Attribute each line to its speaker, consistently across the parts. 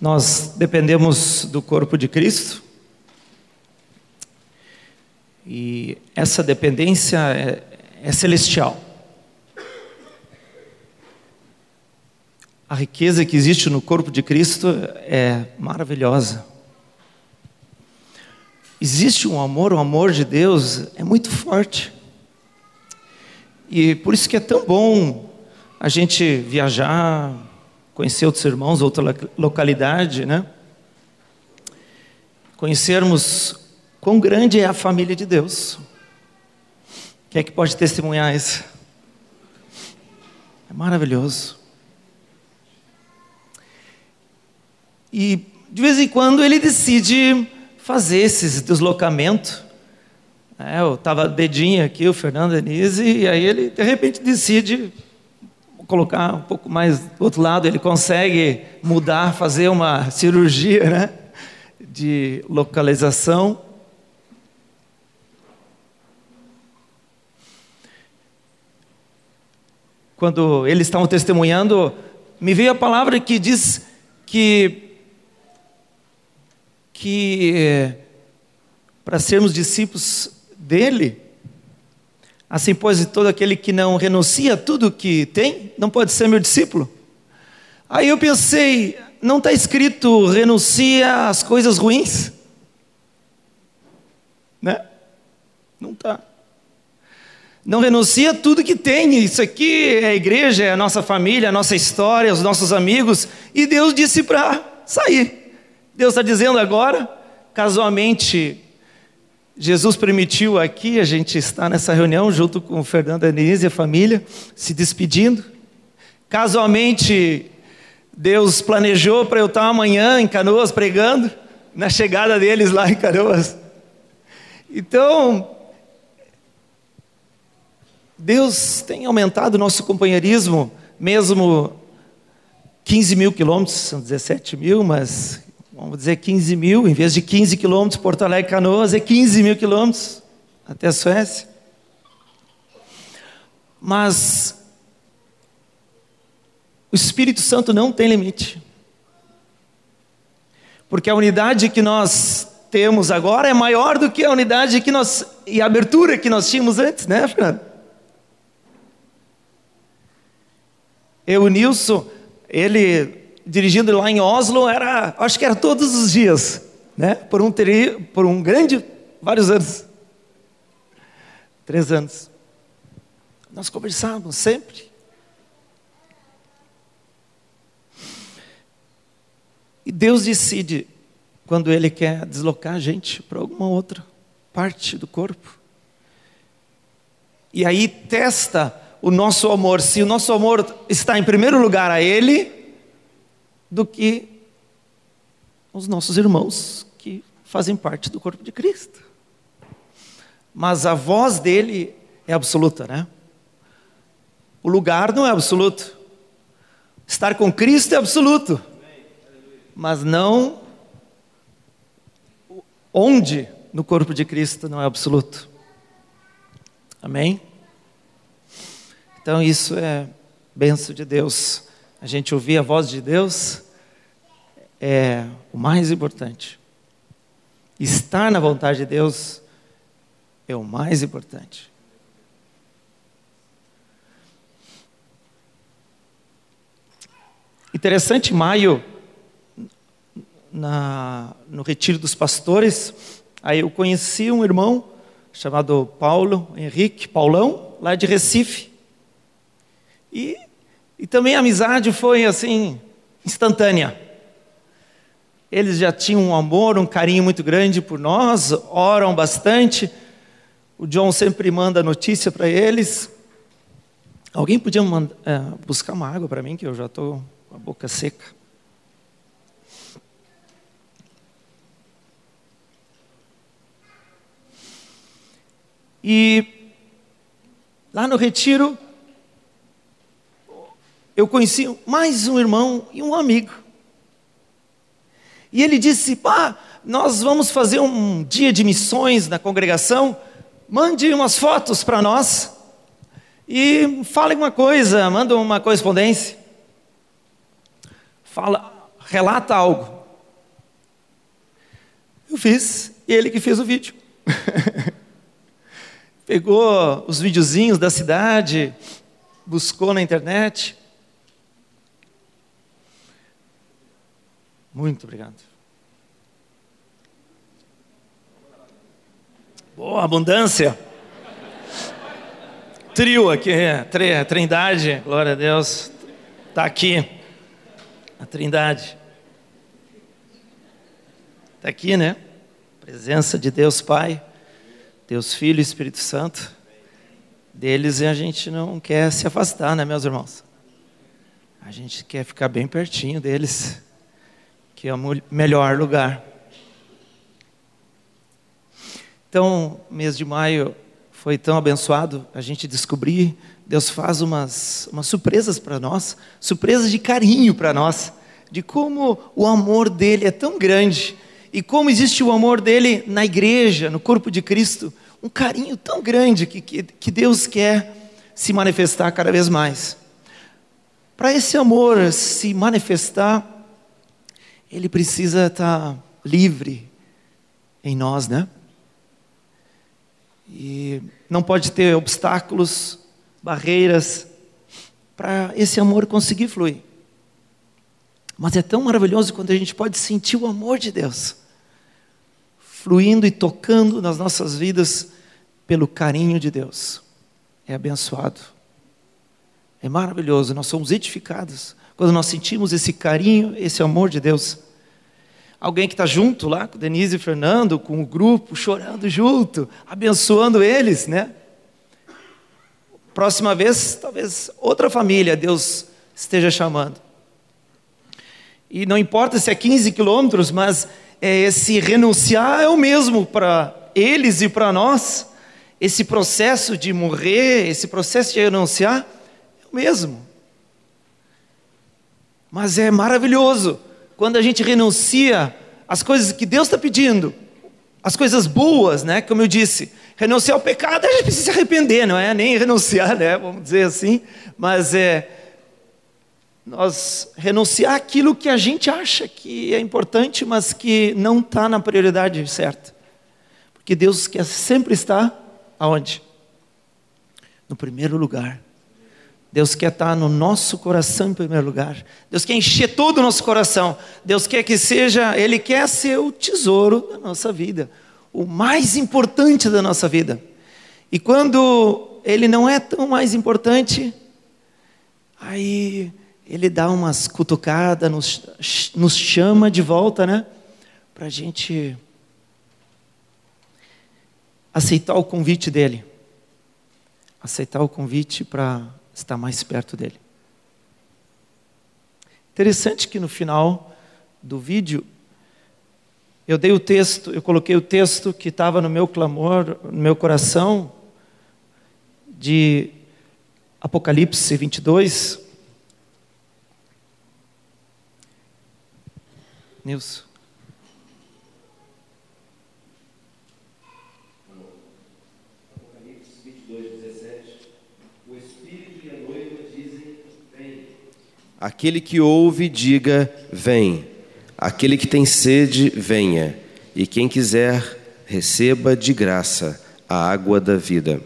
Speaker 1: Nós dependemos do corpo de Cristo. E essa dependência é, é celestial. A riqueza que existe no corpo de Cristo é maravilhosa. Existe um amor, o amor de Deus é muito forte. E por isso que é tão bom a gente viajar, conhecer outros irmãos, outra localidade, né? Conhecermos quão grande é a família de Deus. Quem é que pode testemunhar isso? É maravilhoso. E de vez em quando ele decide fazer esses deslocamentos. É, eu estava dedinho aqui, o Fernando Denise, e aí ele de repente decide colocar um pouco mais do outro lado, ele consegue mudar, fazer uma cirurgia né, de localização. Quando eles estavam testemunhando, me veio a palavra que diz que que eh, para sermos discípulos dele, assim pois todo aquele que não renuncia a tudo que tem, não pode ser meu discípulo. Aí eu pensei, não está escrito renuncia às coisas ruins? Né? Não está. Não renuncia a tudo que tem. Isso aqui é a igreja, é a nossa família, a nossa história, os nossos amigos. E Deus disse para sair. Deus está dizendo agora, casualmente, Jesus permitiu aqui a gente estar nessa reunião junto com o Fernando Denise e a família, se despedindo. Casualmente, Deus planejou para eu estar amanhã em Canoas pregando, na chegada deles lá em Canoas. Então, Deus tem aumentado o nosso companheirismo, mesmo 15 mil quilômetros, são 17 mil, mas vamos dizer 15 mil, em vez de 15 quilômetros, Porto Alegre Canoas é 15 mil quilômetros até a Suécia. Mas o Espírito Santo não tem limite. Porque a unidade que nós temos agora é maior do que a unidade que nós e a abertura que nós tínhamos antes, né, Fernando? Eu, o Nilson, ele dirigindo lá em Oslo era, acho que era todos os dias, né? Por um por um grande, vários anos, três anos. Nós conversávamos sempre. E Deus decide quando Ele quer deslocar a gente para alguma outra parte do corpo. E aí testa o nosso amor. Se o nosso amor está em primeiro lugar a Ele, do que os nossos irmãos que fazem parte do corpo de Cristo. Mas a voz dele é absoluta, né? O lugar não é absoluto. Estar com Cristo é absoluto. Mas não onde no corpo de Cristo não é absoluto. Amém? Então isso é benção de Deus a gente ouvir a voz de Deus é o mais importante. Estar na vontade de Deus é o mais importante. Interessante, maio, na, no retiro dos pastores, aí eu conheci um irmão chamado Paulo Henrique Paulão, lá de Recife. E e também a amizade foi assim, instantânea. Eles já tinham um amor, um carinho muito grande por nós, oram bastante. O John sempre manda notícia para eles. Alguém podia mandar, é, buscar uma água para mim, que eu já estou com a boca seca. E lá no retiro, eu conheci mais um irmão e um amigo. E ele disse: pá, nós vamos fazer um dia de missões na congregação, mande umas fotos para nós e fale uma coisa, manda uma correspondência. Fala relata algo. Eu fiz, e ele que fez o vídeo. Pegou os videozinhos da cidade, buscou na internet. Muito obrigado. Boa abundância. Trio aqui, é, Trindade, glória a Deus. Está aqui. A Trindade. Está aqui, né? Presença de Deus Pai, Deus Filho e Espírito Santo. Deles a gente não quer se afastar, né, meus irmãos? A gente quer ficar bem pertinho deles, que é o melhor lugar. Então, mês de maio foi tão abençoado a gente descobrir, Deus faz umas, umas surpresas para nós, surpresas de carinho para nós, de como o amor dele é tão grande e como existe o amor dele na igreja, no corpo de Cristo, um carinho tão grande que, que, que Deus quer se manifestar cada vez mais. Para esse amor se manifestar, ele precisa estar livre em nós, né? E não pode ter obstáculos, barreiras para esse amor conseguir fluir. Mas é tão maravilhoso quando a gente pode sentir o amor de Deus fluindo e tocando nas nossas vidas pelo carinho de Deus. É abençoado. É maravilhoso, nós somos edificados quando nós sentimos esse carinho, esse amor de Deus alguém que está junto lá com Denise e Fernando, com o grupo, chorando junto, abençoando eles, né? Próxima vez, talvez outra família Deus esteja chamando. E não importa se é 15 quilômetros, mas é, esse renunciar é o mesmo para eles e para nós. Esse processo de morrer, esse processo de renunciar, é o mesmo. Mas é maravilhoso quando a gente renuncia às coisas que Deus está pedindo, as coisas boas, né? Como eu disse, renunciar ao pecado a gente precisa se arrepender, não é nem renunciar, né? Vamos dizer assim, mas é nós renunciar aquilo que a gente acha que é importante, mas que não está na prioridade certa, porque Deus quer sempre estar aonde? No primeiro lugar. Deus quer estar no nosso coração em primeiro lugar. Deus quer encher todo o nosso coração. Deus quer que seja, Ele quer ser o tesouro da nossa vida, o mais importante da nossa vida. E quando Ele não é tão mais importante, aí Ele dá umas cutucadas, nos, nos chama de volta, né? Para a gente aceitar o convite dEle. Aceitar o convite para estar mais perto dele. Interessante que no final do vídeo eu dei o texto, eu coloquei o texto que estava no meu clamor, no meu coração, de Apocalipse 22. Nilson.
Speaker 2: Aquele que ouve, diga: Vem. Aquele que tem sede, venha. E quem quiser, receba de graça a água da vida.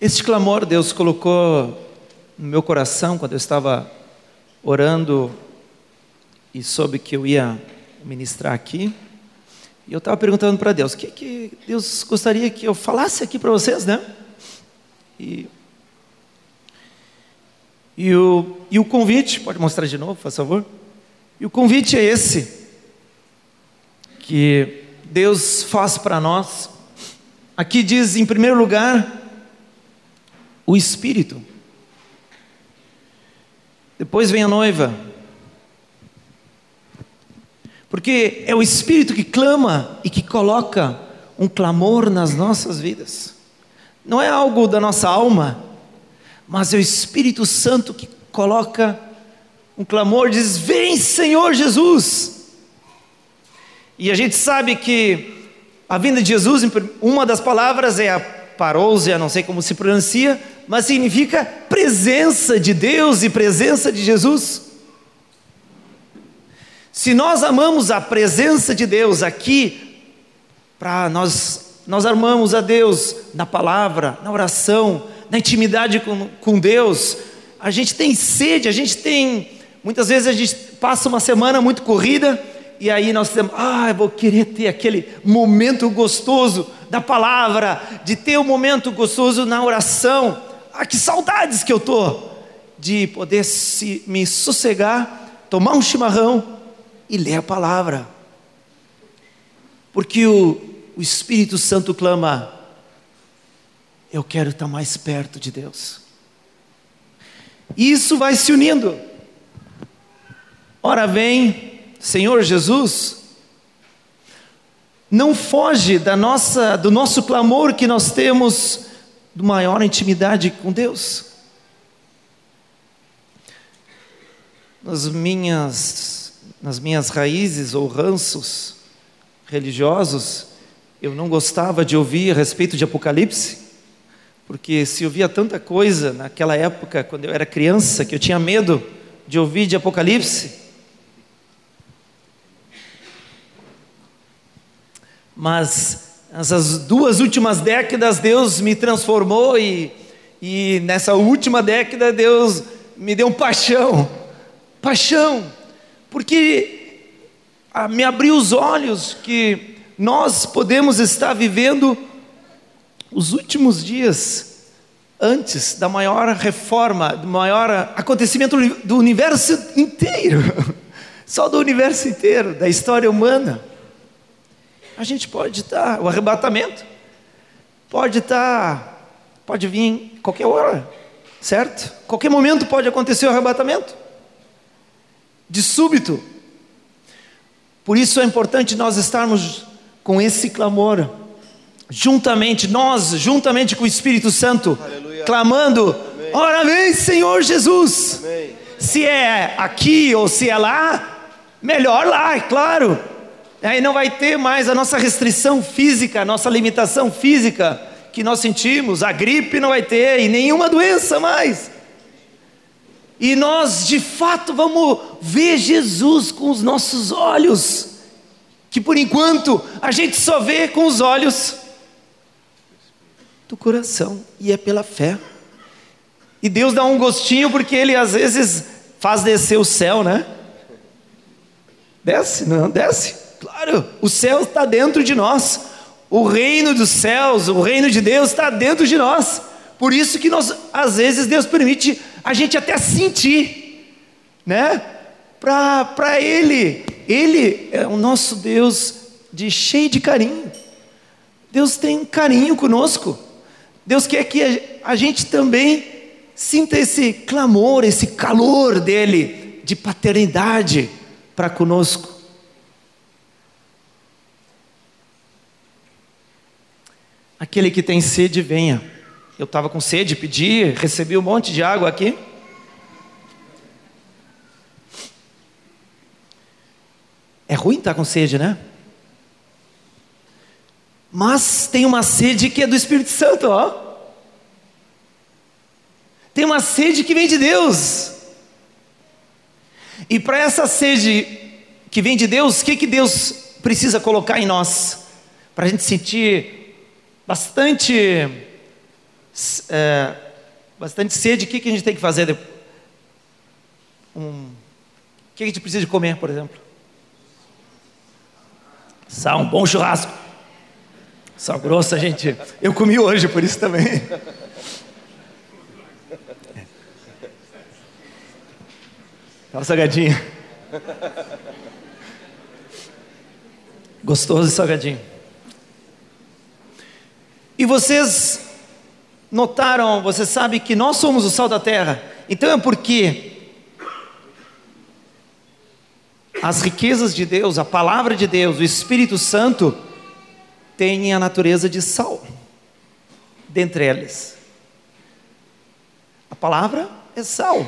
Speaker 1: Este clamor Deus colocou no meu coração quando eu estava orando e soube que eu ia ministrar aqui. E eu estava perguntando para Deus, o que, que Deus gostaria que eu falasse aqui para vocês, né? E, e, o, e o convite, pode mostrar de novo, por favor? E o convite é esse, que Deus faz para nós. Aqui diz, em primeiro lugar, o Espírito. Depois vem a noiva. Porque é o Espírito que clama e que coloca um clamor nas nossas vidas. Não é algo da nossa alma, mas é o Espírito Santo que coloca um clamor, diz: Vem, Senhor Jesus. E a gente sabe que a vinda de Jesus, uma das palavras é a parousia, não sei como se pronuncia, mas significa presença de Deus e presença de Jesus. Se nós amamos a presença de Deus aqui, para nós, nós amamos a Deus na palavra, na oração, na intimidade com, com Deus, a gente tem sede, a gente tem, muitas vezes a gente passa uma semana muito corrida, e aí nós temos, ah, eu vou querer ter aquele momento gostoso da palavra, de ter um momento gostoso na oração. Ah, que saudades que eu tô de poder se, me sossegar, tomar um chimarrão e ler a palavra. Porque o, o Espírito Santo clama: Eu quero estar mais perto de Deus. Isso vai se unindo. Ora vem Senhor Jesus, não foge da nossa, do nosso clamor que nós temos de maior intimidade com Deus. Nas minhas, nas minhas raízes ou ranços religiosos, eu não gostava de ouvir a respeito de Apocalipse, porque se ouvia tanta coisa naquela época, quando eu era criança, que eu tinha medo de ouvir de Apocalipse. mas essas duas últimas décadas Deus me transformou e, e nessa última década Deus me deu paixão, paixão, porque me abriu os olhos que nós podemos estar vivendo os últimos dias antes da maior reforma, do maior acontecimento do universo inteiro, só do universo inteiro, da história humana a gente pode estar, o arrebatamento pode estar, pode vir qualquer hora, certo? Qualquer momento pode acontecer o arrebatamento, de súbito. Por isso é importante nós estarmos com esse clamor, juntamente, nós, juntamente com o Espírito Santo, Aleluia. clamando: Amém. Ora vem, Senhor Jesus. Amém. Se é aqui ou se é lá, melhor lá, é claro. Aí não vai ter mais a nossa restrição física, a nossa limitação física que nós sentimos, a gripe não vai ter e nenhuma doença mais. E nós de fato vamos ver Jesus com os nossos olhos, que por enquanto a gente só vê com os olhos do coração, e é pela fé. E Deus dá um gostinho porque Ele às vezes faz descer o céu, né? Desce, não, desce. Claro, o céu está dentro de nós. O reino dos céus, o reino de Deus está dentro de nós. Por isso que nós, às vezes, Deus permite a gente até sentir, né? Para Ele. Ele é o nosso Deus de cheio de carinho. Deus tem carinho conosco. Deus quer que a, a gente também sinta esse clamor, esse calor dele de paternidade para conosco. Aquele que tem sede, venha. Eu estava com sede, pedi, recebi um monte de água aqui. É ruim estar com sede, né? Mas tem uma sede que é do Espírito Santo, ó. Tem uma sede que vem de Deus. E para essa sede que vem de Deus, o que, que Deus precisa colocar em nós? Para a gente sentir bastante, é, bastante sede, o que, que a gente tem que fazer? Um, o que a gente precisa comer, por exemplo? Sal, um bom churrasco. Sal grosso, gente. Eu comi hoje, por isso também. Tava salgadinho. Gostoso e salgadinho. E vocês notaram, você sabe que nós somos o sal da terra. Então é porque as riquezas de Deus, a palavra de Deus, o Espírito Santo têm a natureza de sal dentre eles. A palavra é sal.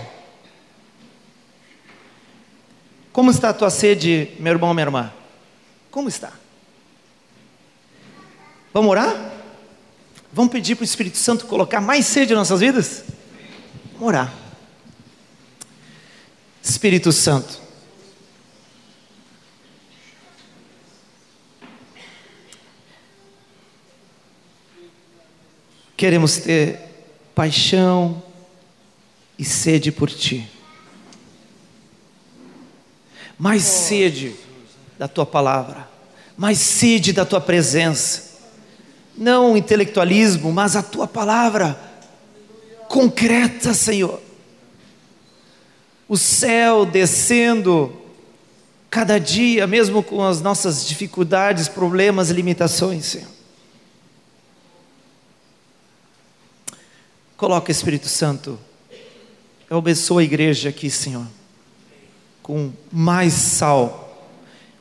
Speaker 1: Como está a tua sede, meu irmão, minha irmã? Como está? Vamos orar? Vamos pedir para o Espírito Santo colocar mais sede em nossas vidas? Vamos orar. Espírito Santo, queremos ter paixão e sede por Ti, mais sede da Tua palavra, mais sede da Tua presença não intelectualismo, mas a tua palavra concreta, Senhor. O céu descendo cada dia, mesmo com as nossas dificuldades, problemas, limitações, Senhor. Coloca Espírito Santo. Eu abençoo a igreja aqui, Senhor, com mais sal,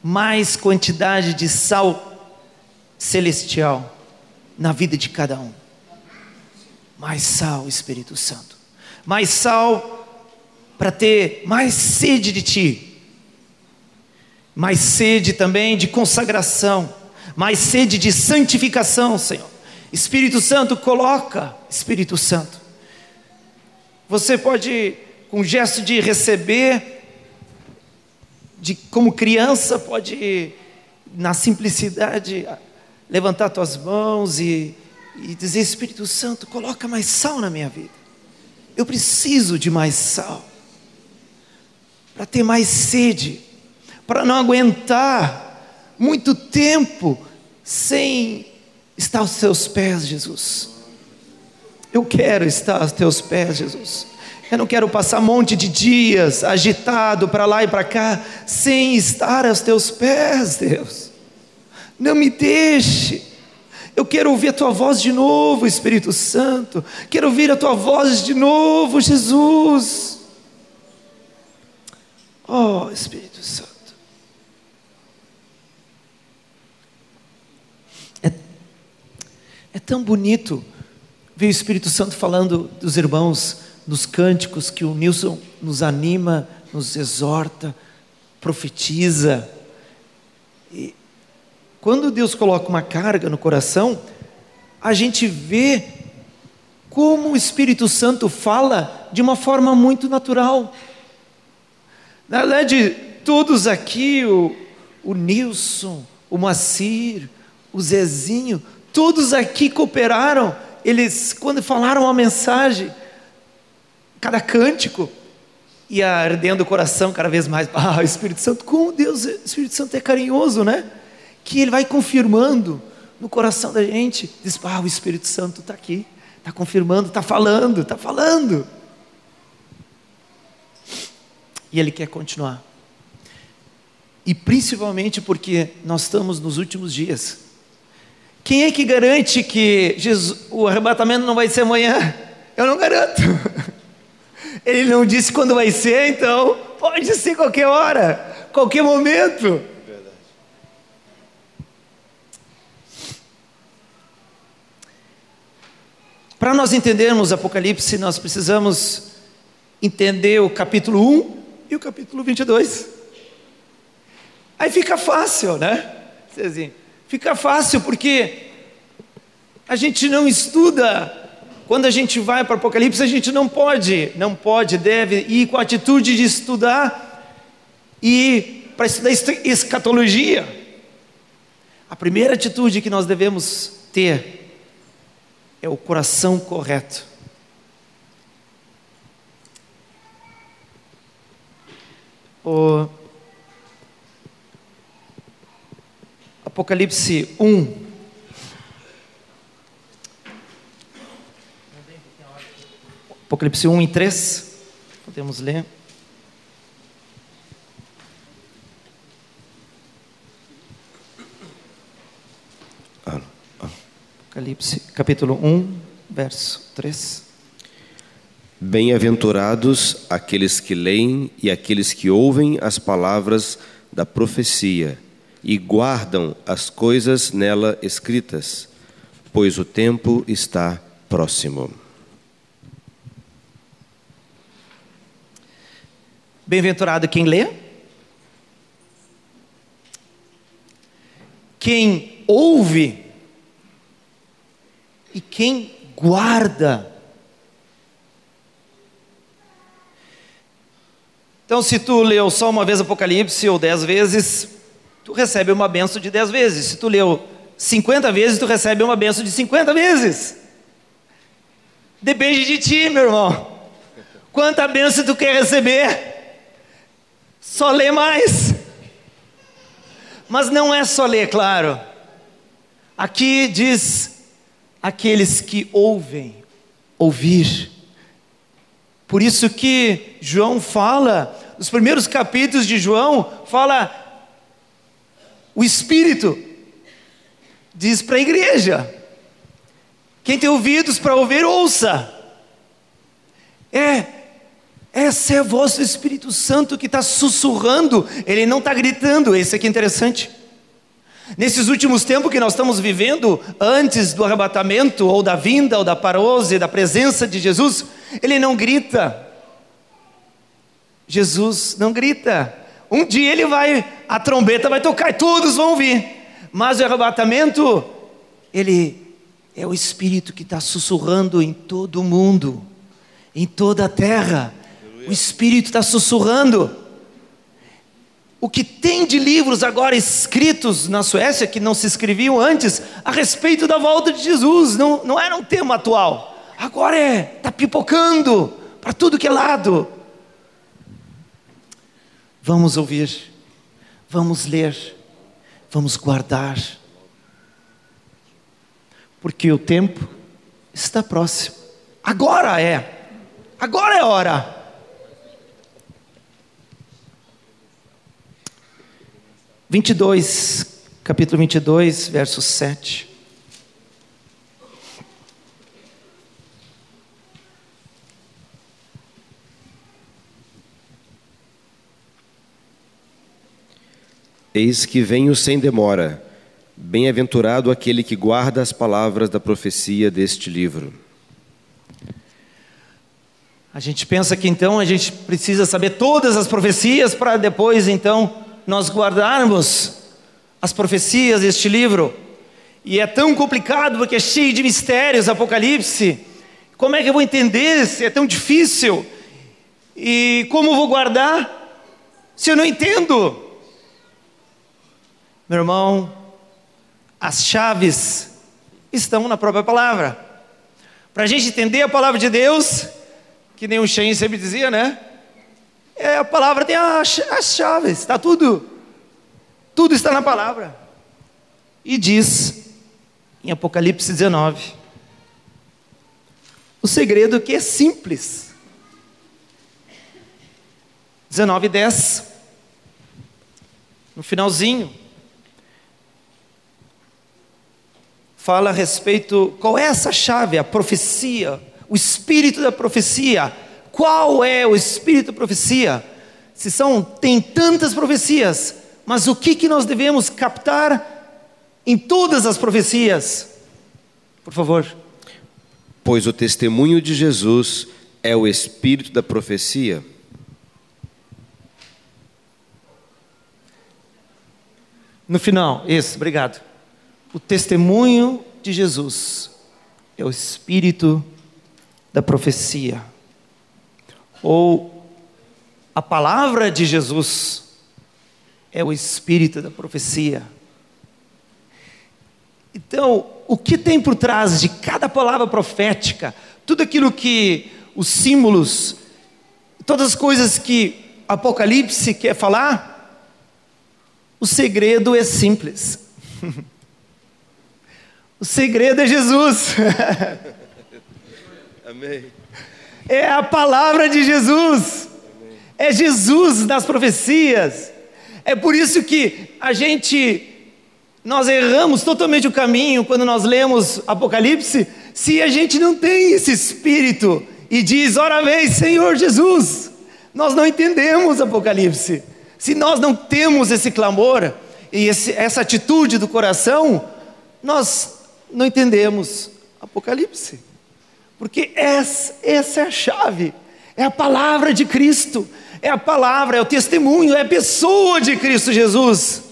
Speaker 1: mais quantidade de sal celestial na vida de cada um. Mais sal, Espírito Santo. Mais sal para ter mais sede de Ti. Mais sede também de consagração. Mais sede de santificação, Senhor. Espírito Santo, coloca, Espírito Santo. Você pode, com um gesto de receber, de como criança, pode, na simplicidade, levantar tuas mãos e, e dizer: Espírito Santo, coloca mais sal na minha vida. Eu preciso de mais sal, para ter mais sede, para não aguentar muito tempo sem estar aos teus pés, Jesus. Eu quero estar aos teus pés, Jesus. Eu não quero passar um monte de dias agitado para lá e para cá, sem estar aos teus pés, Deus. Não me deixe. Eu quero ouvir a tua voz de novo, Espírito Santo. Quero ouvir a tua voz de novo, Jesus. Oh, Espírito Santo. É, é tão bonito ver o Espírito Santo falando dos irmãos nos cânticos que o Nilson nos anima, nos exorta, profetiza. E, quando Deus coloca uma carga no coração, a gente vê como o Espírito Santo fala de uma forma muito natural. Na verdade, todos aqui, o, o Nilson, o Macir, o Zezinho, todos aqui cooperaram. Eles, quando falaram a mensagem, cada cântico ia ardendo o coração cada vez mais. Ah, o Espírito Santo, como Deus, o Espírito Santo é carinhoso, né? Que ele vai confirmando no coração da gente. Diz: Ah, o Espírito Santo está aqui, está confirmando, está falando, está falando. E ele quer continuar. E principalmente porque nós estamos nos últimos dias. Quem é que garante que Jesus, o arrebatamento não vai ser amanhã? Eu não garanto. Ele não disse quando vai ser, então pode ser qualquer hora, qualquer momento. Para nós entendermos Apocalipse, nós precisamos entender o capítulo 1 e o capítulo 22. Aí fica fácil, né? Fica fácil porque a gente não estuda. Quando a gente vai para Apocalipse, a gente não pode, não pode, deve ir com a atitude de estudar e para estudar escatologia. A primeira atitude que nós devemos ter é o coração correto. O Apocalipse 1. Apocalipse 1 e 3. Podemos ler. Apocalipse capítulo 1, verso 3.
Speaker 2: Bem-aventurados aqueles que leem e aqueles que ouvem as palavras da profecia e guardam as coisas nela escritas, pois o tempo está próximo.
Speaker 1: Bem-aventurado quem lê, quem ouve e quem guarda. Então, se tu leu só uma vez Apocalipse ou dez vezes, tu recebe uma benção de dez vezes. Se tu leu 50 vezes, tu recebe uma benção de 50 vezes. Depende de ti, meu irmão. Quanta benção tu quer receber? Só lê mais. Mas não é só ler, claro. Aqui diz aqueles que ouvem, ouvir. Por isso que João fala, os primeiros capítulos de João fala o Espírito diz para a igreja: quem tem ouvidos para ouvir, ouça. É, essa é a voz do Espírito Santo que está sussurrando, ele não está gritando, esse aqui é interessante. Nesses últimos tempos que nós estamos vivendo, antes do arrebatamento, ou da vinda, ou da parose, da presença de Jesus, ele não grita. Jesus não grita. Um dia ele vai, a trombeta vai tocar e todos vão ouvir. Mas o arrebatamento, ele é o Espírito que está sussurrando em todo o mundo, em toda a terra. O Espírito está sussurrando. O que tem de livros agora escritos na Suécia, que não se escreviam antes, a respeito da volta de Jesus, não, não era um tema atual. Agora é, está pipocando para tudo que é lado. Vamos ouvir, vamos ler, vamos guardar, porque o tempo está próximo. Agora é, agora é hora. Vinte e dois, capítulo vinte e dois, verso sete.
Speaker 2: Eis que venho sem demora. Bem-aventurado aquele que guarda as palavras da profecia deste livro.
Speaker 1: A gente pensa que então a gente precisa saber todas as profecias para depois então nós guardarmos as profecias deste livro. E é tão complicado porque é cheio de mistérios, Apocalipse. Como é que eu vou entender se é tão difícil? E como vou guardar se eu não entendo? Meu irmão, as chaves estão na própria palavra. Para a gente entender a palavra de Deus, que nem o Shen sempre dizia, né? É, a palavra tem as, as chaves, está tudo. Tudo está na palavra. E diz em Apocalipse 19: o segredo que é simples. 19 e 10. No finalzinho. fala a respeito, qual é essa chave? A profecia, o espírito da profecia. Qual é o espírito da profecia? Se são, tem tantas profecias, mas o que, que nós devemos captar em todas as profecias? Por favor.
Speaker 2: Pois o testemunho de Jesus é o espírito da profecia.
Speaker 1: No final, isso, obrigado o testemunho de Jesus é o espírito da profecia, ou a palavra de Jesus é o espírito da profecia. Então, o que tem por trás de cada palavra profética, tudo aquilo que os símbolos, todas as coisas que Apocalipse quer falar, o segredo é simples. O segredo é Jesus.
Speaker 2: Amém.
Speaker 1: É a palavra de Jesus. É Jesus nas profecias. É por isso que a gente nós erramos totalmente o caminho quando nós lemos Apocalipse, se a gente não tem esse espírito e diz: "Ora vem, Senhor Jesus". Nós não entendemos Apocalipse. Se nós não temos esse clamor e esse, essa atitude do coração, nós não entendemos Apocalipse. Porque essa, essa é a chave, é a palavra de Cristo, é a palavra, é o testemunho, é a pessoa de Cristo Jesus.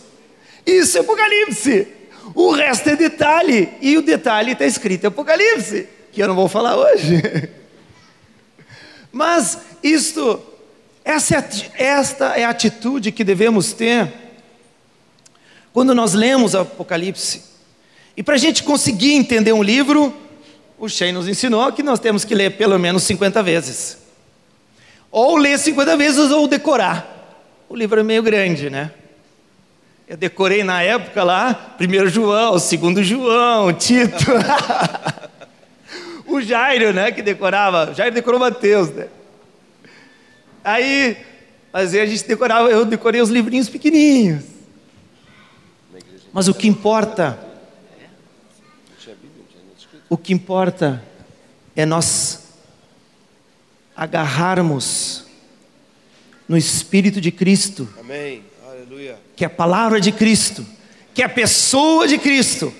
Speaker 1: Isso é Apocalipse. O resto é detalhe, e o detalhe está escrito em Apocalipse, que eu não vou falar hoje. Mas isto, essa é, esta é a atitude que devemos ter quando nós lemos Apocalipse. E para a gente conseguir entender um livro, o Shane nos ensinou que nós temos que ler pelo menos 50 vezes. Ou ler 50 vezes ou decorar. O livro é meio grande, né? Eu decorei na época lá, primeiro João, segundo João, Tito. o Jairo, né, que decorava. Jairo decorou Mateus, né? Aí, mas aí a gente decorava, eu decorei os livrinhos pequenininhos. Mas o que importa, o que importa é nós agarrarmos no Espírito de Cristo.
Speaker 2: Amém. Aleluia.
Speaker 1: Que é a palavra de Cristo, que é a pessoa de Cristo.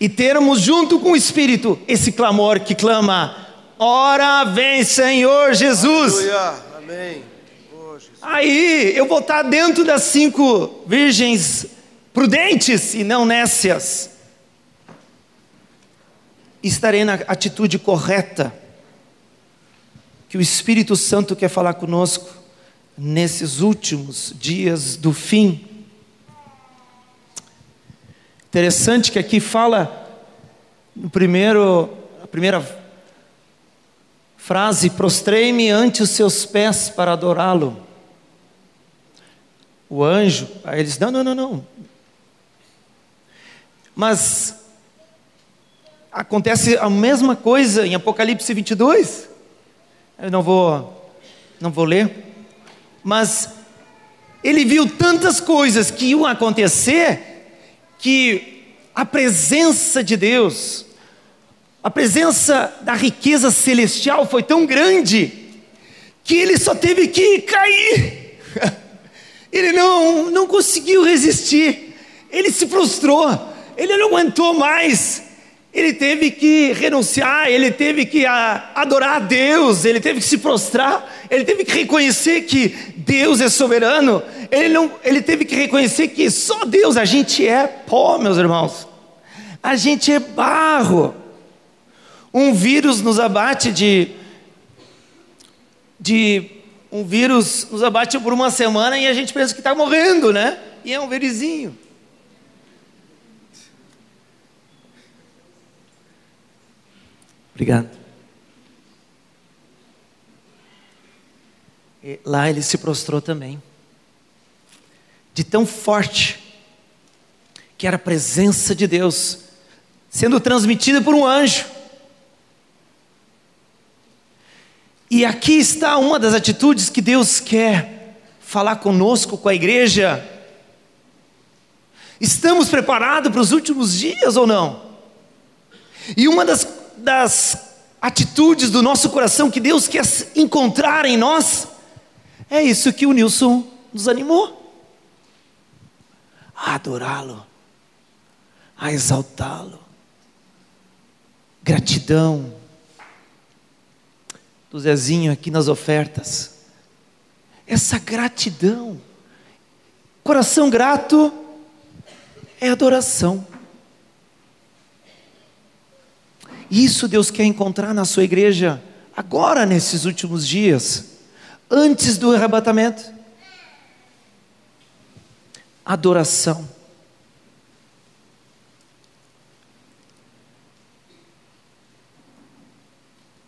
Speaker 1: E termos junto com o Espírito esse clamor que clama: Ora vem, Senhor Jesus.
Speaker 2: Aleluia. Amém. Oh,
Speaker 1: Aí eu vou estar dentro das cinco virgens prudentes e não nécias. Estarei na atitude correta que o Espírito Santo quer falar conosco nesses últimos dias do fim. Interessante que aqui fala no primeiro, a primeira frase: prostrei-me ante os seus pés para adorá-lo. O anjo, aí eles: não, não, não, não. Mas acontece a mesma coisa em Apocalipse 22. Eu não vou, não vou ler, mas ele viu tantas coisas que iam acontecer que a presença de Deus, a presença da riqueza celestial foi tão grande que ele só teve que cair. Ele não, não conseguiu resistir, ele se frustrou, ele não aguentou mais. Ele teve que renunciar, ele teve que adorar a Deus, ele teve que se prostrar, ele teve que reconhecer que Deus é soberano, ele, não, ele teve que reconhecer que só Deus, a gente é pó, meus irmãos, a gente é barro. Um vírus nos abate de, de um vírus nos abate por uma semana e a gente pensa que está morrendo, né? E é um verizinho. Obrigado. E lá ele se prostrou também. De tão forte que era a presença de Deus sendo transmitida por um anjo. E aqui está uma das atitudes que Deus quer falar conosco, com a igreja. Estamos preparados para os últimos dias ou não? E uma das das atitudes do nosso coração que Deus quer encontrar em nós, é isso que o Nilson nos animou a adorá-lo, a exaltá-lo. Gratidão do Zezinho aqui nas ofertas. Essa gratidão, coração grato é adoração. Isso Deus quer encontrar na sua igreja agora, nesses últimos dias, antes do arrebatamento. Adoração.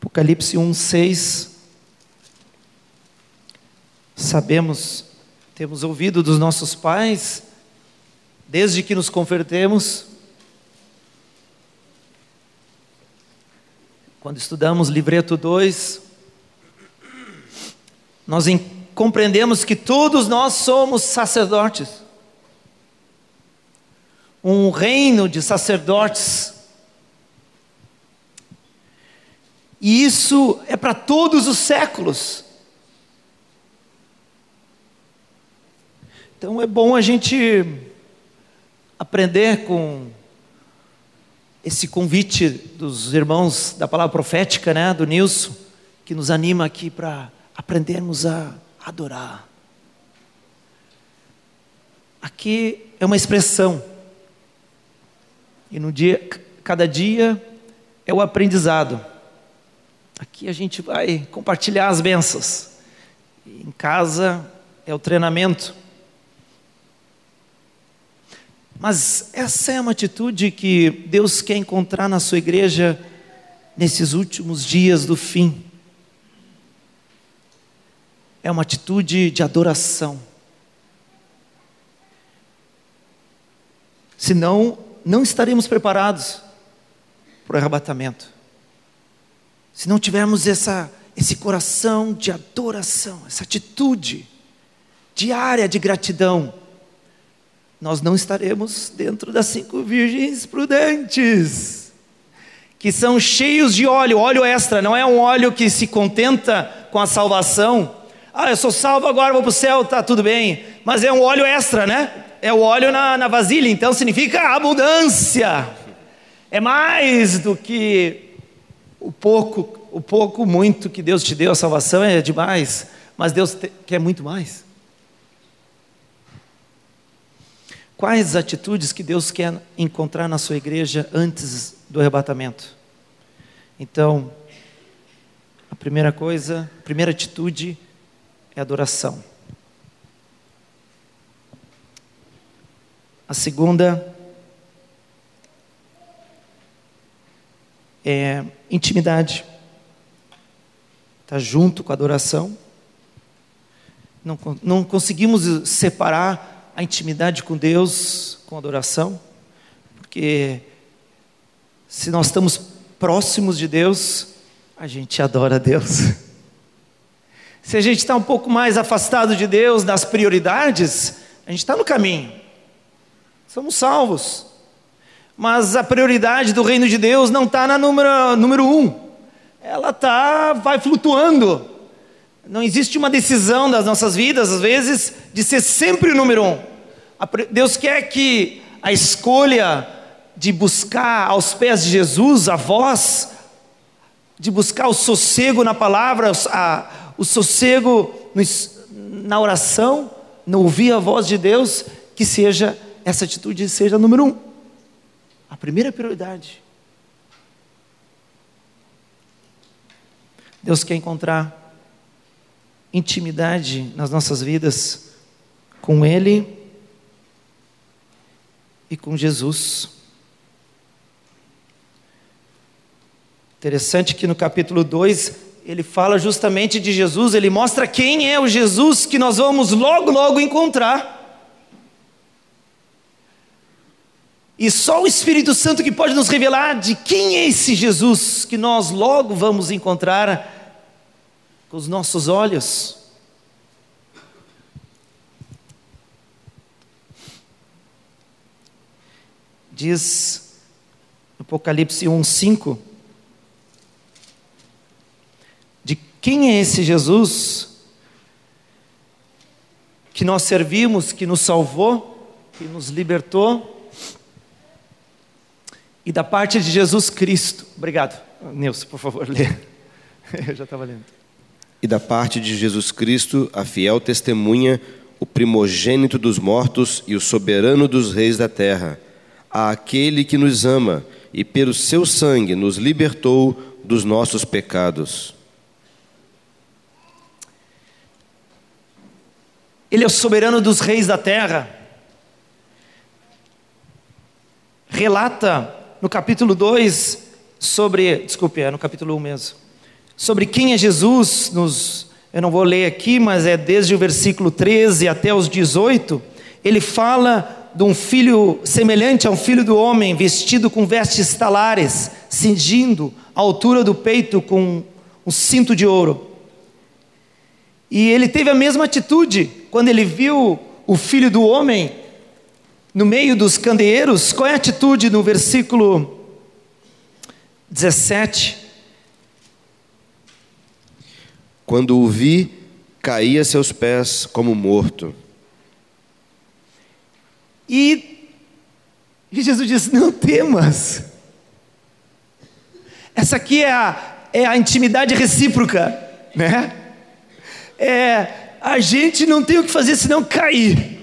Speaker 1: Apocalipse 1, 6. Sabemos, temos ouvido dos nossos pais, desde que nos convertemos, Quando estudamos livreto 2, nós compreendemos que todos nós somos sacerdotes. Um reino de sacerdotes. E isso é para todos os séculos. Então é bom a gente aprender com esse convite dos irmãos da palavra profética, né, do Nilson, que nos anima aqui para aprendermos a adorar. Aqui é uma expressão. E no dia, cada dia é o aprendizado. Aqui a gente vai compartilhar as bênçãos. Em casa é o treinamento. Mas essa é uma atitude que Deus quer encontrar na sua igreja nesses últimos dias do fim. É uma atitude de adoração. Senão, não estaremos preparados para o arrebatamento. Se não tivermos essa, esse coração de adoração, essa atitude diária de gratidão, nós não estaremos dentro das cinco virgens prudentes, que são cheios de óleo, óleo extra, não é um óleo que se contenta com a salvação. Ah, eu sou salvo agora, vou para o céu, tá tudo bem. Mas é um óleo extra, né? É o óleo na, na vasilha, então significa abundância. É mais do que o pouco, o pouco, muito que Deus te deu, a salvação é demais, mas Deus te, quer muito mais. Quais atitudes que Deus quer encontrar na sua igreja antes do arrebatamento? Então, a primeira coisa, a primeira atitude é adoração. A segunda é intimidade. Está junto com a adoração. Não, não conseguimos separar a intimidade com Deus com adoração, porque se nós estamos próximos de Deus, a gente adora a Deus. Se a gente está um pouco mais afastado de Deus, das prioridades, a gente está no caminho, somos salvos, mas a prioridade do reino de Deus não está na número, número um, ela tá, vai flutuando, não existe uma decisão das nossas vidas, às vezes, de ser sempre o número um. Deus quer que a escolha de buscar aos pés de Jesus a voz, de buscar o sossego na palavra, a, o sossego no, na oração, no ouvir a voz de Deus, que seja essa atitude seja número um, a primeira prioridade. Deus quer encontrar intimidade nas nossas vidas com Ele e com Jesus. Interessante que no capítulo 2 ele fala justamente de Jesus, ele mostra quem é o Jesus que nós vamos logo, logo encontrar. E só o Espírito Santo que pode nos revelar de quem é esse Jesus que nós logo vamos encontrar com os nossos olhos. Diz Apocalipse 1:5 de quem é esse Jesus que nós servimos, que nos salvou, que nos libertou, e da parte de Jesus Cristo. Obrigado. Nilson, por favor, lê. Eu já estava lendo
Speaker 2: e da parte de Jesus Cristo, a fiel testemunha, o primogênito dos mortos e o soberano dos reis da terra, a aquele que nos ama e pelo seu sangue nos libertou dos nossos pecados.
Speaker 1: Ele é o soberano dos reis da terra. Relata no capítulo 2 sobre, desculpe, é no capítulo 1 mesmo sobre quem é Jesus, nos, eu não vou ler aqui, mas é desde o versículo 13 até os 18, ele fala de um filho semelhante a um filho do homem, vestido com vestes talares, cingindo a altura do peito com um cinto de ouro. E ele teve a mesma atitude quando ele viu o filho do homem no meio dos candeeiros. Qual é a atitude no versículo 17?
Speaker 2: Quando o vi, caí a seus pés como morto.
Speaker 1: E, Jesus disse: Não temas. Essa aqui é a, é a intimidade recíproca, né? É, a gente não tem o que fazer senão cair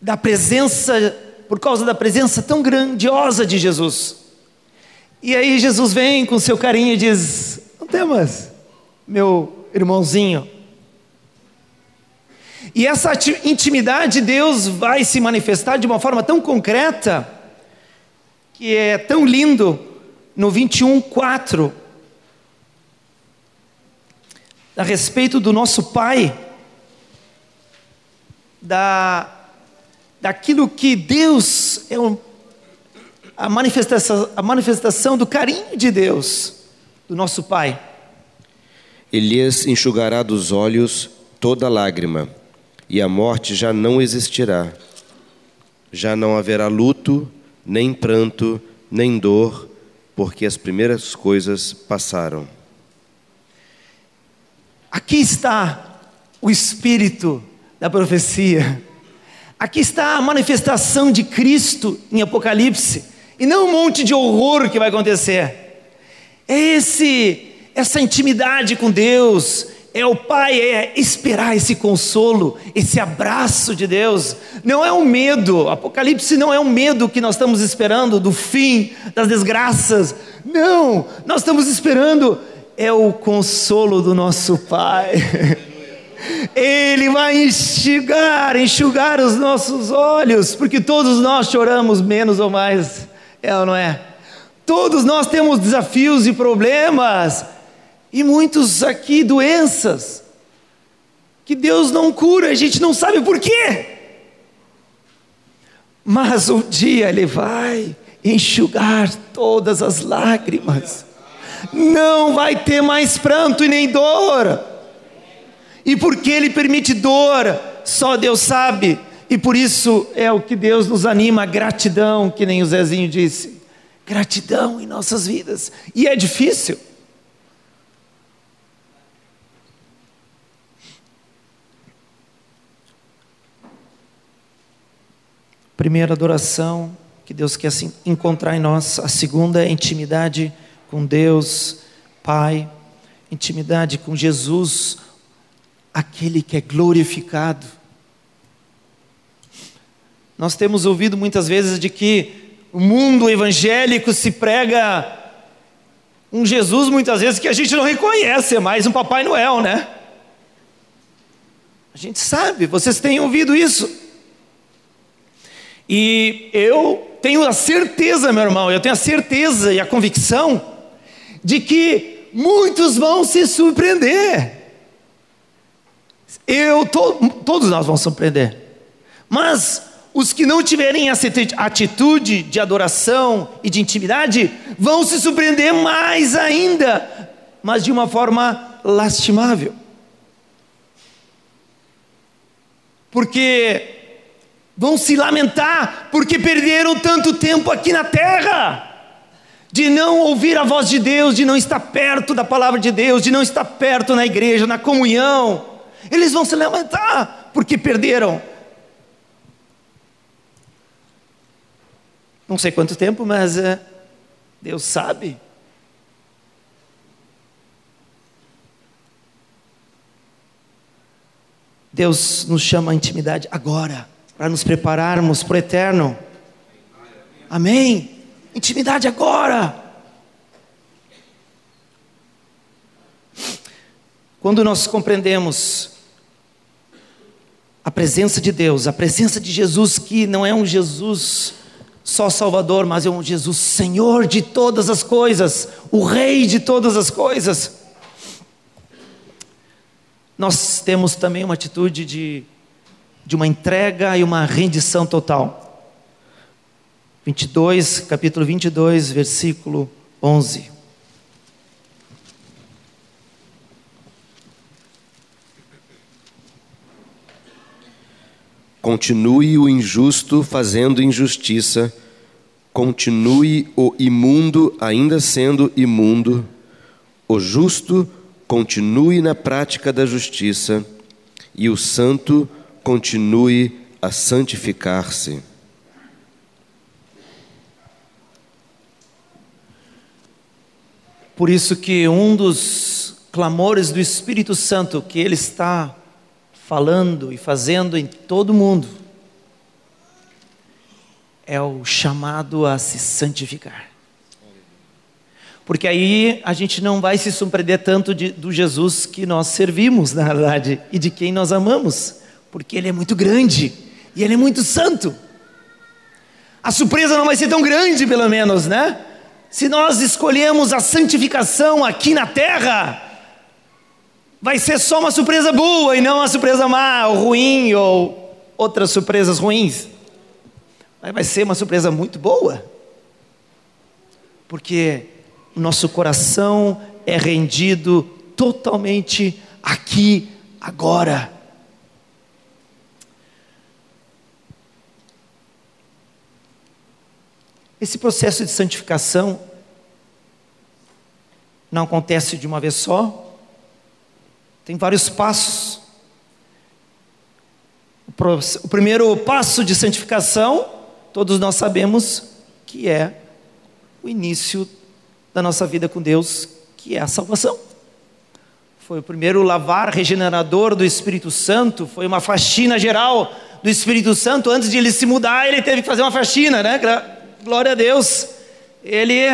Speaker 1: da presença por causa da presença tão grandiosa de Jesus. E aí Jesus vem com seu carinho e diz: Não temas, meu irmãozinho. E essa intimidade de Deus vai se manifestar de uma forma tão concreta, que é tão lindo, no 21, 4, a respeito do nosso Pai, da, daquilo que Deus é um, a, manifestação, a manifestação do carinho de Deus, do nosso Pai.
Speaker 2: Elias enxugará dos olhos toda lágrima, e a morte já não existirá. Já não haverá luto, nem pranto, nem dor, porque as primeiras coisas passaram.
Speaker 1: Aqui está o espírito da profecia. Aqui está a manifestação de Cristo em Apocalipse, e não um monte de horror que vai acontecer. É esse essa intimidade com Deus, é o Pai, é esperar esse consolo, esse abraço de Deus. Não é um medo, Apocalipse não é um medo que nós estamos esperando do fim, das desgraças. Não, nós estamos esperando é o consolo do nosso Pai. Ele vai enxugar, enxugar os nossos olhos, porque todos nós choramos menos ou mais, é ou não é? Todos nós temos desafios e problemas, e muitos aqui doenças, que Deus não cura, a gente não sabe por quê. Mas um dia Ele vai enxugar todas as lágrimas, não vai ter mais pranto e nem dor e porque Ele permite dor, só Deus sabe. E por isso é o que Deus nos anima, gratidão, que nem o Zezinho disse. Gratidão em nossas vidas. E é difícil. Primeira adoração que Deus quer encontrar em nós. A segunda é intimidade com Deus, Pai, intimidade com Jesus, aquele que é glorificado. Nós temos ouvido muitas vezes de que o mundo evangélico se prega um Jesus muitas vezes que a gente não reconhece, é mais um Papai Noel, né? A gente sabe, vocês têm ouvido isso. E eu tenho a certeza, meu irmão, eu tenho a certeza e a convicção de que muitos vão se surpreender. Eu, to, todos nós vamos surpreender. Mas os que não tiverem essa atitude de adoração e de intimidade vão se surpreender mais ainda, mas de uma forma lastimável. Porque vão se lamentar porque perderam tanto tempo aqui na terra de não ouvir a voz de Deus, de não estar perto da palavra de Deus, de não estar perto na igreja, na comunhão. Eles vão se lamentar porque perderam. Não sei quanto tempo, mas é, Deus sabe. Deus nos chama à intimidade agora, para nos prepararmos para o eterno. Amém? Intimidade agora. Quando nós compreendemos a presença de Deus, a presença de Jesus, que não é um Jesus só Salvador, mas é um Jesus Senhor de todas as coisas, o Rei de todas as coisas. Nós temos também uma atitude de, de uma entrega e uma rendição total. 22, capítulo 22, versículo 11.
Speaker 2: Continue o injusto fazendo injustiça, continue o imundo ainda sendo imundo, o justo continue na prática da justiça, e o santo continue a santificar-se.
Speaker 1: Por isso que um dos clamores do Espírito Santo que ele está falando e fazendo em todo mundo, é o chamado a se santificar. Porque aí a gente não vai se surpreender tanto de, do Jesus que nós servimos, na verdade, e de quem nós amamos, porque Ele é muito grande e Ele é muito santo. A surpresa não vai ser tão grande, pelo menos, né? Se nós escolhemos a santificação aqui na terra, vai ser só uma surpresa boa e não uma surpresa má ou ruim ou outras surpresas ruins. Mas vai ser uma surpresa muito boa, porque o nosso coração é rendido totalmente aqui, agora. Esse processo de santificação não acontece de uma vez só, tem vários passos. O primeiro passo de santificação, todos nós sabemos que é o início da nossa vida com Deus, que é a salvação. Foi o primeiro lavar regenerador do Espírito Santo, foi uma faxina geral do Espírito Santo. Antes de ele se mudar, ele teve que fazer uma faxina, né? Glória a Deus. Ele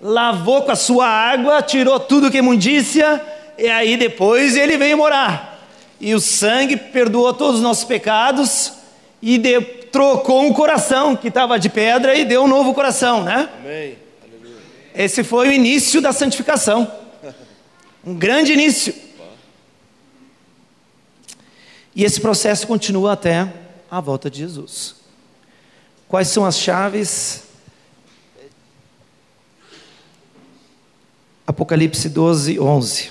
Speaker 1: lavou com a sua água, tirou tudo que é imundícia, e aí depois ele veio morar. E o sangue perdoou todos os nossos pecados e de, trocou um coração que estava de pedra e deu um novo coração, né? Amém. Esse foi o início da santificação. Um grande início. E esse processo continua até a volta de Jesus. Quais são as chaves? Apocalipse 12, 11.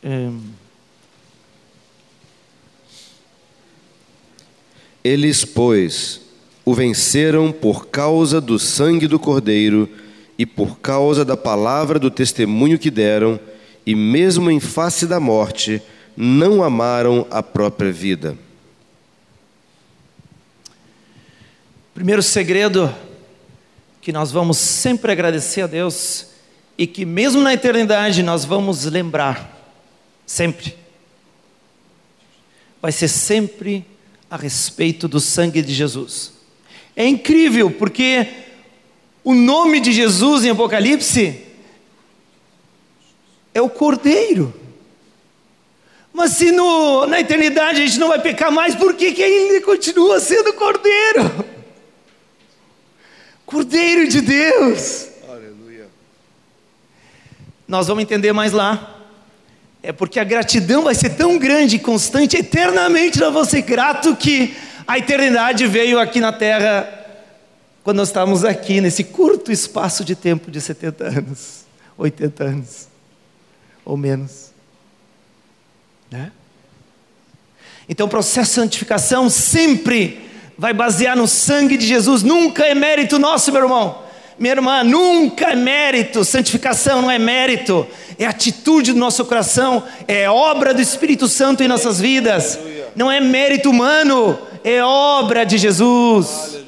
Speaker 1: É...
Speaker 2: Eles, pois, o venceram por causa do sangue do Cordeiro e por causa da palavra do testemunho que deram, e mesmo em face da morte, não amaram a própria vida.
Speaker 1: Primeiro segredo que nós vamos sempre agradecer a Deus e que mesmo na eternidade nós vamos lembrar sempre vai ser sempre a respeito do sangue de Jesus. É incrível porque o nome de Jesus em Apocalipse é o Cordeiro. Mas se no, na eternidade a gente não vai pecar mais, por que, que ainda continua sendo Cordeiro? Cordeiro de Deus. Aleluia. Nós vamos entender mais lá. É porque a gratidão vai ser tão grande e constante, eternamente nós vamos ser grato que a eternidade veio aqui na terra quando nós estávamos aqui nesse curto espaço de tempo de 70 anos, 80 anos, ou menos. Né? Então o processo de santificação sempre vai basear no sangue de Jesus, nunca é mérito nosso, meu irmão. Minha irmã, nunca é mérito, santificação não é mérito, é atitude do nosso coração, é obra do Espírito Santo em nossas vidas, não é mérito humano, é obra de Jesus.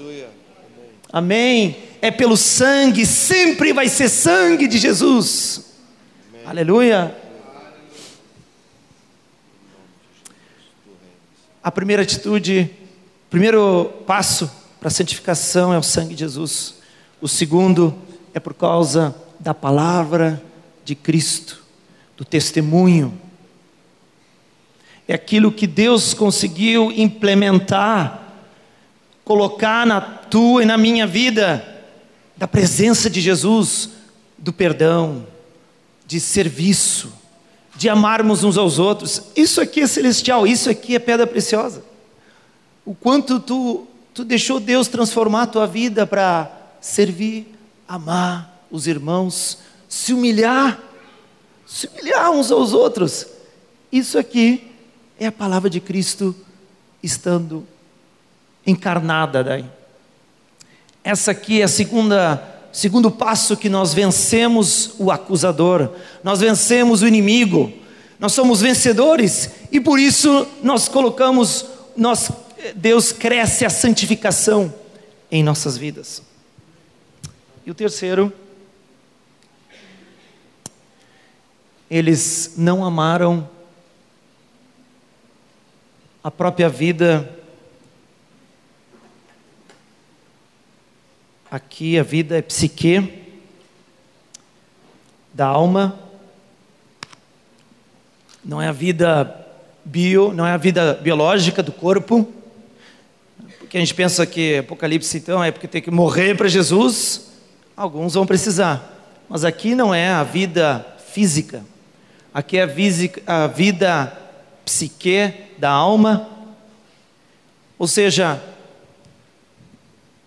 Speaker 1: Amém. É pelo sangue, sempre vai ser sangue de Jesus. Aleluia. A primeira atitude, primeiro passo para a santificação é o sangue de Jesus. O segundo é por causa da palavra de Cristo, do testemunho. É aquilo que Deus conseguiu implementar colocar na tua e na minha vida da presença de Jesus, do perdão, de serviço, de amarmos uns aos outros. Isso aqui é celestial, isso aqui é pedra preciosa. O quanto tu, tu deixou Deus transformar a tua vida para servir, amar os irmãos, se humilhar, se humilhar uns aos outros. Isso aqui é a palavra de Cristo estando encarnada daí. Essa aqui é a segunda segundo passo que nós vencemos o acusador, nós vencemos o inimigo, nós somos vencedores e por isso nós colocamos, nós, Deus cresce a santificação em nossas vidas. E o terceiro, eles não amaram a própria vida aqui a vida é psique, da alma, não é a vida bio, não é a vida biológica do corpo, porque a gente pensa que Apocalipse então é porque tem que morrer para Jesus, alguns vão precisar, mas aqui não é a vida física, aqui é a, a vida psique da alma, ou seja,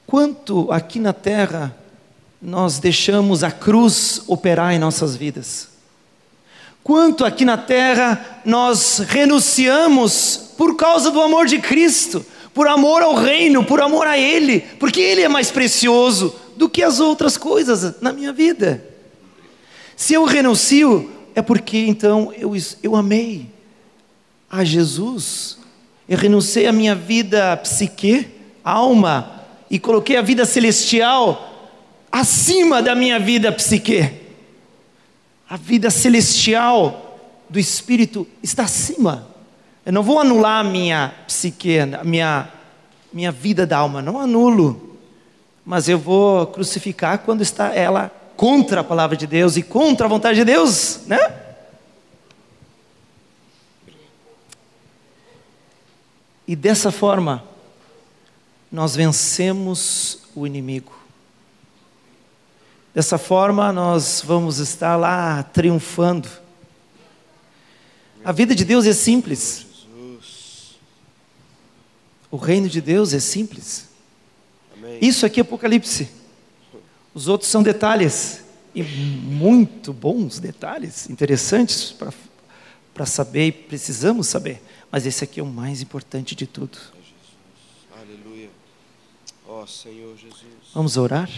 Speaker 1: quanto aqui na terra nós deixamos a cruz operar em nossas vidas. Quanto aqui na terra nós renunciamos por causa do amor de Cristo, por amor ao reino, por amor a Ele, porque Ele é mais precioso do que as outras coisas na minha vida. Se eu renuncio, é porque então eu, eu amei a Jesus, eu renunciei à minha vida psique, alma, e coloquei a vida celestial acima da minha vida psique. A vida celestial do espírito está acima. Eu não vou anular a minha psique, minha, minha vida da alma, não anulo. Mas eu vou crucificar quando está ela contra a palavra de Deus e contra a vontade de Deus, né? E dessa forma, nós vencemos o inimigo. Dessa forma, nós vamos estar lá triunfando. A vida de Deus é simples. O reino de Deus é simples. Isso aqui é Apocalipse. Os outros são detalhes. E muito bons detalhes, interessantes para saber e precisamos saber. Mas esse aqui é o mais importante de tudo. Aleluia. Ó oh, Senhor Jesus. Vamos orar?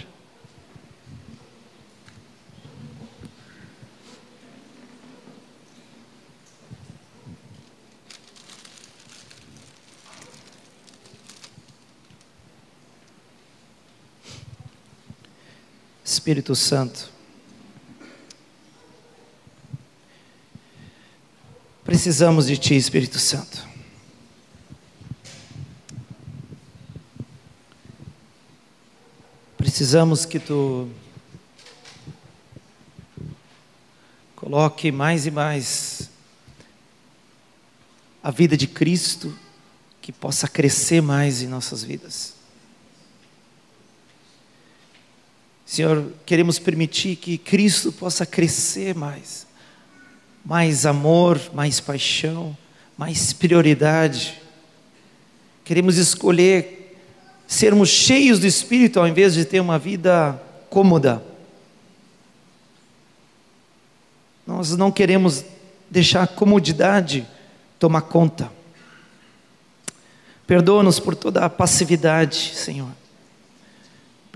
Speaker 1: Espírito Santo. Precisamos de Ti, Espírito Santo. Precisamos que Tu coloque mais e mais a vida de Cristo, que possa crescer mais em nossas vidas. Senhor, queremos permitir que Cristo possa crescer mais mais amor, mais paixão, mais prioridade. Queremos escolher sermos cheios do Espírito ao invés de ter uma vida cômoda. Nós não queremos deixar a comodidade tomar conta. Perdoa-nos por toda a passividade, Senhor.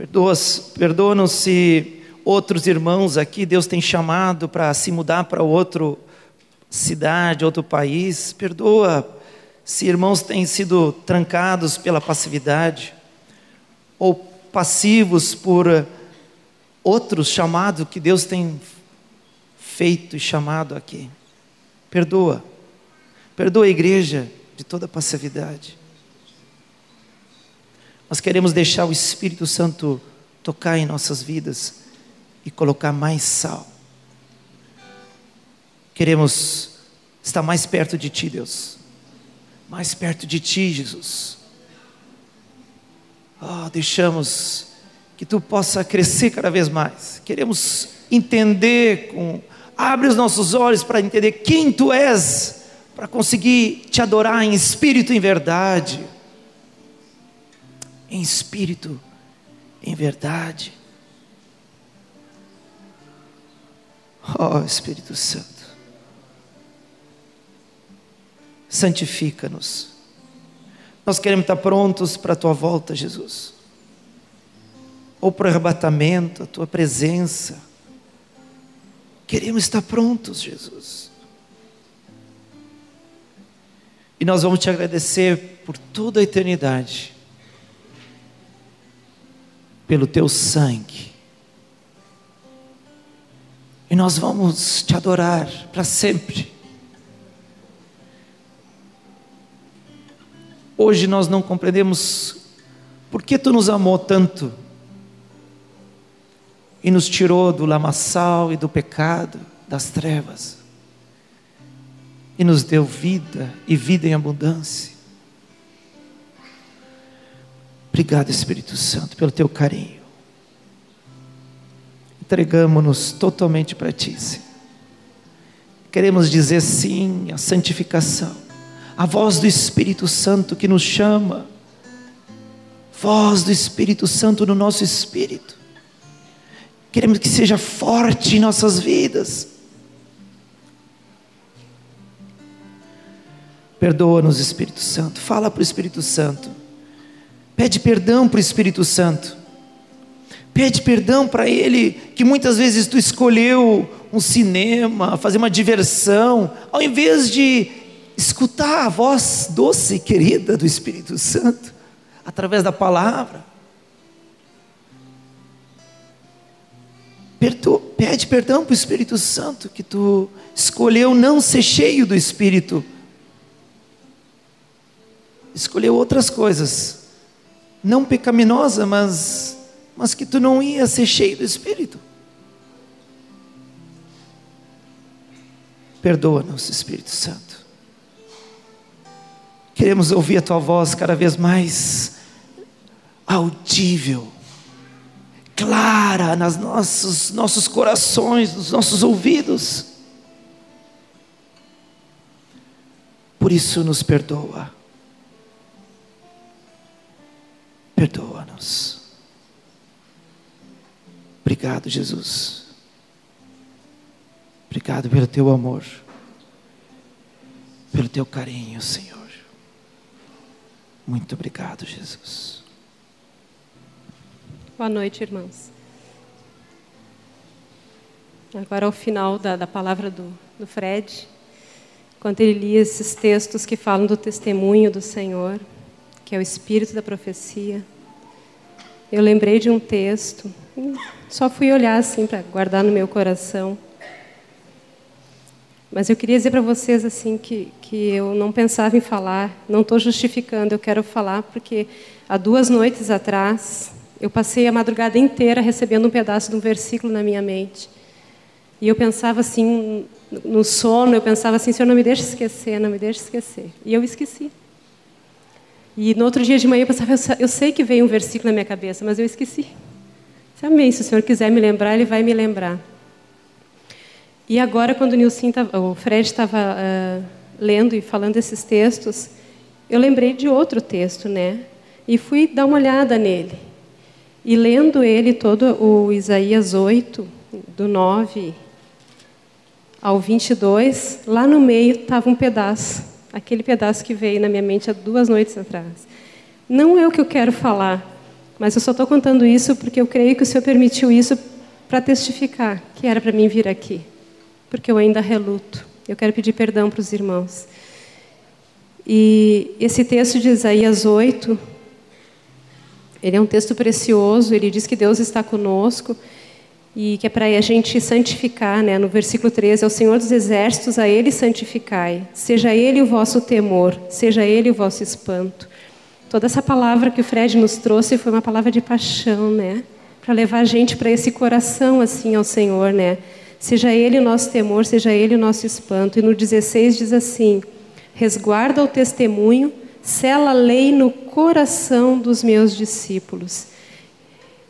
Speaker 1: Perdoa-nos perdoa se outros irmãos aqui, Deus tem chamado para se mudar para outra cidade, outro país. Perdoa se irmãos têm sido trancados pela passividade ou passivos por outros chamados que Deus tem feito e chamado aqui. Perdoa. Perdoa a igreja de toda passividade. Nós queremos deixar o Espírito Santo tocar em nossas vidas e colocar mais sal. Queremos estar mais perto de Ti, Deus. Mais perto de Ti, Jesus. Oh, deixamos que Tu possa crescer cada vez mais. Queremos entender com abre os nossos olhos para entender quem Tu és, para conseguir te adorar em espírito e em verdade. Em espírito, em verdade. Ó oh, Espírito Santo, santifica-nos. Nós queremos estar prontos para a tua volta, Jesus. Ou para o arrebatamento, a tua presença. Queremos estar prontos, Jesus. E nós vamos te agradecer por toda a eternidade, pelo teu sangue e nós vamos te adorar para sempre. Hoje nós não compreendemos por que tu nos amou tanto, e nos tirou do lamaçal e do pecado, das trevas, e nos deu vida e vida em abundância. Obrigado, Espírito Santo, pelo teu carinho. Entregamos-nos totalmente para Ti, Senhor. Queremos dizer sim à santificação, a voz do Espírito Santo que nos chama, voz do Espírito Santo no nosso espírito. Queremos que seja forte em nossas vidas. Perdoa-nos, Espírito Santo. Fala para o Espírito Santo. Pede perdão para o Espírito Santo. Pede perdão para Ele, que muitas vezes tu escolheu um cinema, fazer uma diversão, ao invés de escutar a voz doce e querida do Espírito Santo, através da palavra. Perdo, pede perdão para o Espírito Santo, que tu escolheu não ser cheio do Espírito, escolheu outras coisas, não pecaminosa, mas mas que tu não ia ser cheio do Espírito. Perdoa-nos, Espírito Santo. Queremos ouvir a tua voz cada vez mais audível, clara nos nossos, nossos corações, nos nossos ouvidos. Por isso, nos perdoa. Perdoa-nos. Obrigado, Jesus. Obrigado pelo teu amor, pelo teu carinho, Senhor. Muito obrigado, Jesus.
Speaker 3: Boa noite, irmãos. Agora, ao final da, da palavra do, do Fred, quando ele lia esses textos que falam do testemunho do Senhor, que é o espírito da profecia, eu lembrei de um texto só fui olhar assim para guardar no meu coração. Mas eu queria dizer para vocês assim que, que eu não pensava em falar, não estou justificando, eu quero falar porque há duas noites atrás eu passei a madrugada inteira recebendo um pedaço de um versículo na minha mente. E eu pensava assim, no sono, eu pensava assim, Senhor, não me deixe esquecer, não me deixe esquecer. E eu esqueci. E no outro dia de manhã eu pensava, eu sei que veio um versículo na minha cabeça, mas eu esqueci. Amém. Se o Senhor quiser me lembrar, Ele vai me lembrar. E agora, quando o, tava, o Fred estava uh, lendo e falando esses textos, eu lembrei de outro texto, né? E fui dar uma olhada nele. E lendo ele todo, o Isaías 8, do 9 ao 22, lá no meio estava um pedaço, aquele pedaço que veio na minha mente há duas noites atrás. Não é o que eu quero falar, mas eu só estou contando isso porque eu creio que o Senhor permitiu isso para testificar que era para mim vir aqui. Porque eu ainda reluto. Eu quero pedir perdão para os irmãos. E esse texto de Isaías 8, ele é um texto precioso, ele diz que Deus está conosco e que é para a gente santificar, né? No versículo 13, é o Senhor dos exércitos, a ele santificai. Seja ele o vosso temor, seja ele o vosso espanto. Toda essa palavra que o Fred nos trouxe foi uma palavra de paixão, né? Para levar a gente para esse coração assim ao Senhor, né? Seja Ele o nosso temor, seja Ele o nosso espanto. E no 16 diz assim: resguarda o testemunho, sela a lei no coração dos meus discípulos.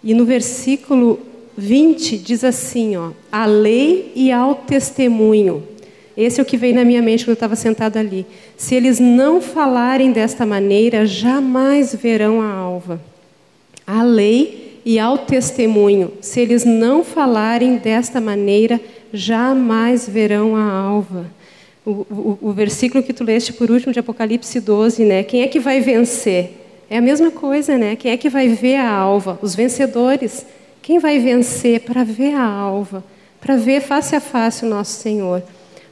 Speaker 3: E no versículo 20 diz assim, ó, a lei e ao testemunho. Esse é o que veio na minha mente quando eu estava sentado ali. Se eles não falarem desta maneira, jamais verão a alva. A lei e ao testemunho. Se eles não falarem desta maneira, jamais verão a alva. O, o, o, versículo que tu leste por último de Apocalipse 12, né? Quem é que vai vencer? É a mesma coisa, né? Quem é que vai ver a alva? Os vencedores. Quem vai vencer para ver a alva? Para ver face a face o nosso Senhor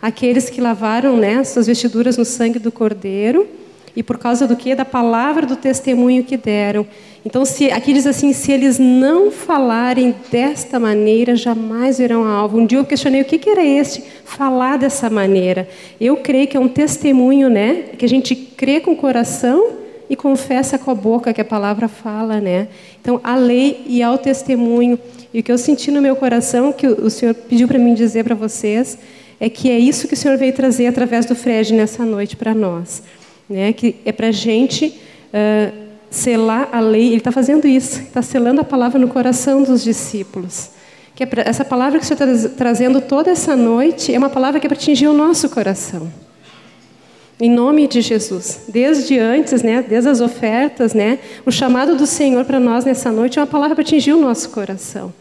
Speaker 3: aqueles que lavaram né, suas vestiduras no sangue do Cordeiro, e por causa do que? Da palavra do testemunho que deram. Então, se, aqui diz assim: se eles não falarem desta maneira, jamais verão a alvo. Um dia eu questionei o que, que era este falar dessa maneira. Eu creio que é um testemunho, né? Que a gente crê com o coração e confessa com a boca que a palavra fala, né? Então, a lei e ao testemunho. E o que eu senti no meu coração, que o Senhor pediu para mim dizer para vocês, é que é isso que o Senhor veio trazer através do Fred nessa noite para nós. Né? Que é para a gente uh, selar a lei. Ele está fazendo isso, está selando a palavra no coração dos discípulos. Que é pra, essa palavra que o Senhor está trazendo toda essa noite é uma palavra que é para atingir o nosso coração. Em nome de Jesus. Desde antes, né, desde as ofertas, né, o chamado do Senhor para nós nessa noite é uma palavra para atingir o nosso coração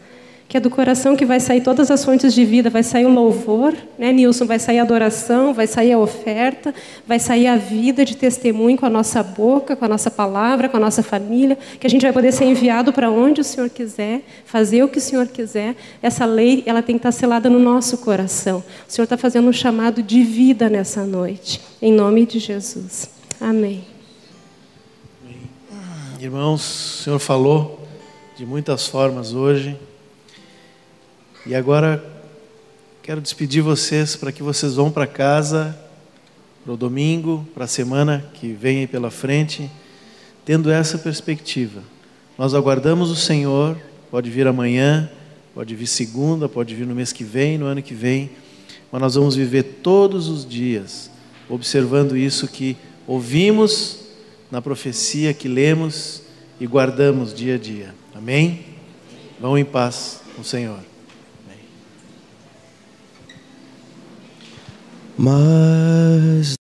Speaker 3: que é do coração que vai sair todas as fontes de vida, vai sair o louvor, né, Nilson? Vai sair a adoração, vai sair a oferta, vai sair a vida de testemunho com a nossa boca, com a nossa palavra, com a nossa família, que a gente vai poder ser enviado para onde o Senhor quiser, fazer o que o Senhor quiser. Essa lei, ela tem que estar selada no nosso coração. O Senhor está fazendo um chamado de vida nessa noite, em nome de Jesus. Amém.
Speaker 4: Irmãos, o Senhor falou de muitas formas hoje. E agora quero despedir vocês para que vocês vão para casa para o domingo, para a semana que vem pela frente, tendo essa perspectiva. Nós aguardamos o Senhor, pode vir amanhã, pode vir segunda, pode vir no mês que vem, no ano que vem, mas nós vamos viver todos os dias observando isso que ouvimos na profecia que lemos e guardamos dia a dia. Amém? Vão em paz com o Senhor.
Speaker 2: Mas